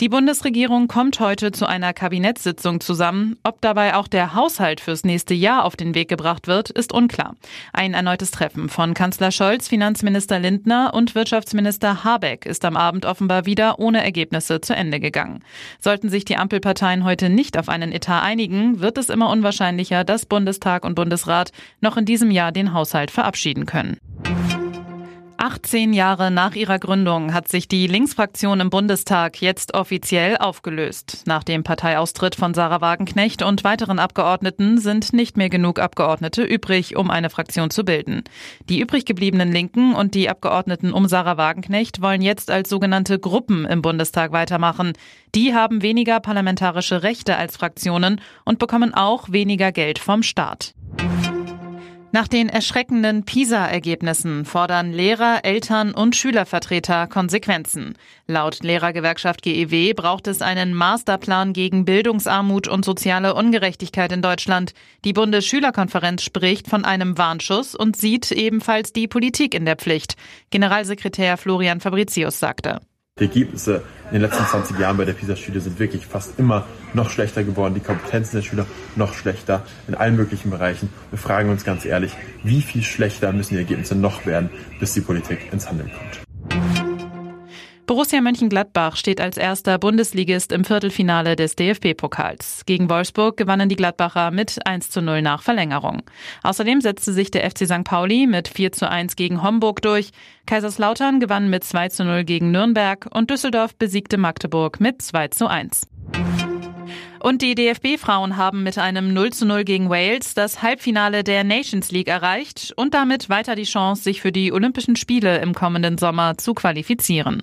Die Bundesregierung kommt heute zu einer Kabinettssitzung zusammen. Ob dabei auch der Haushalt fürs nächste Jahr auf den Weg gebracht wird, ist unklar. Ein erneutes Treffen von Kanzler Scholz, Finanzminister Lindner und Wirtschaftsminister Habeck ist am Abend offenbar wieder ohne Ergebnisse zu Ende gegangen. Sollten sich die Ampelparteien heute nicht auf einen Etat einigen, wird es immer unwahrscheinlicher, dass Bundestag und Bundesrat noch in diesem Jahr den Haushalt verabschieden können. 18 Jahre nach ihrer Gründung hat sich die Linksfraktion im Bundestag jetzt offiziell aufgelöst. Nach dem Parteiaustritt von Sarah Wagenknecht und weiteren Abgeordneten sind nicht mehr genug Abgeordnete übrig, um eine Fraktion zu bilden. Die übrig gebliebenen Linken und die Abgeordneten um Sarah Wagenknecht wollen jetzt als sogenannte Gruppen im Bundestag weitermachen. Die haben weniger parlamentarische Rechte als Fraktionen und bekommen auch weniger Geld vom Staat. Nach den erschreckenden PISA-Ergebnissen fordern Lehrer, Eltern und Schülervertreter Konsequenzen. Laut Lehrergewerkschaft GEW braucht es einen Masterplan gegen Bildungsarmut und soziale Ungerechtigkeit in Deutschland. Die Bundesschülerkonferenz spricht von einem Warnschuss und sieht ebenfalls die Politik in der Pflicht. Generalsekretär Florian Fabricius sagte. Die Ergebnisse in den letzten 20 Jahren bei der PISA-Studie sind wirklich fast immer noch schlechter geworden. Die Kompetenzen der Schüler noch schlechter in allen möglichen Bereichen. Wir fragen uns ganz ehrlich, wie viel schlechter müssen die Ergebnisse noch werden, bis die Politik ins Handeln kommt. Borussia Mönchengladbach steht als erster Bundesligist im Viertelfinale des DFB-Pokals. Gegen Wolfsburg gewannen die Gladbacher mit 1 zu 0 nach Verlängerung. Außerdem setzte sich der FC St. Pauli mit 4 zu 1 gegen Homburg durch. Kaiserslautern gewann mit 2 zu 0 gegen Nürnberg und Düsseldorf besiegte Magdeburg mit 2 zu 1. Und die DFB-Frauen haben mit einem 0 zu 0 gegen Wales das Halbfinale der Nations League erreicht und damit weiter die Chance, sich für die Olympischen Spiele im kommenden Sommer zu qualifizieren.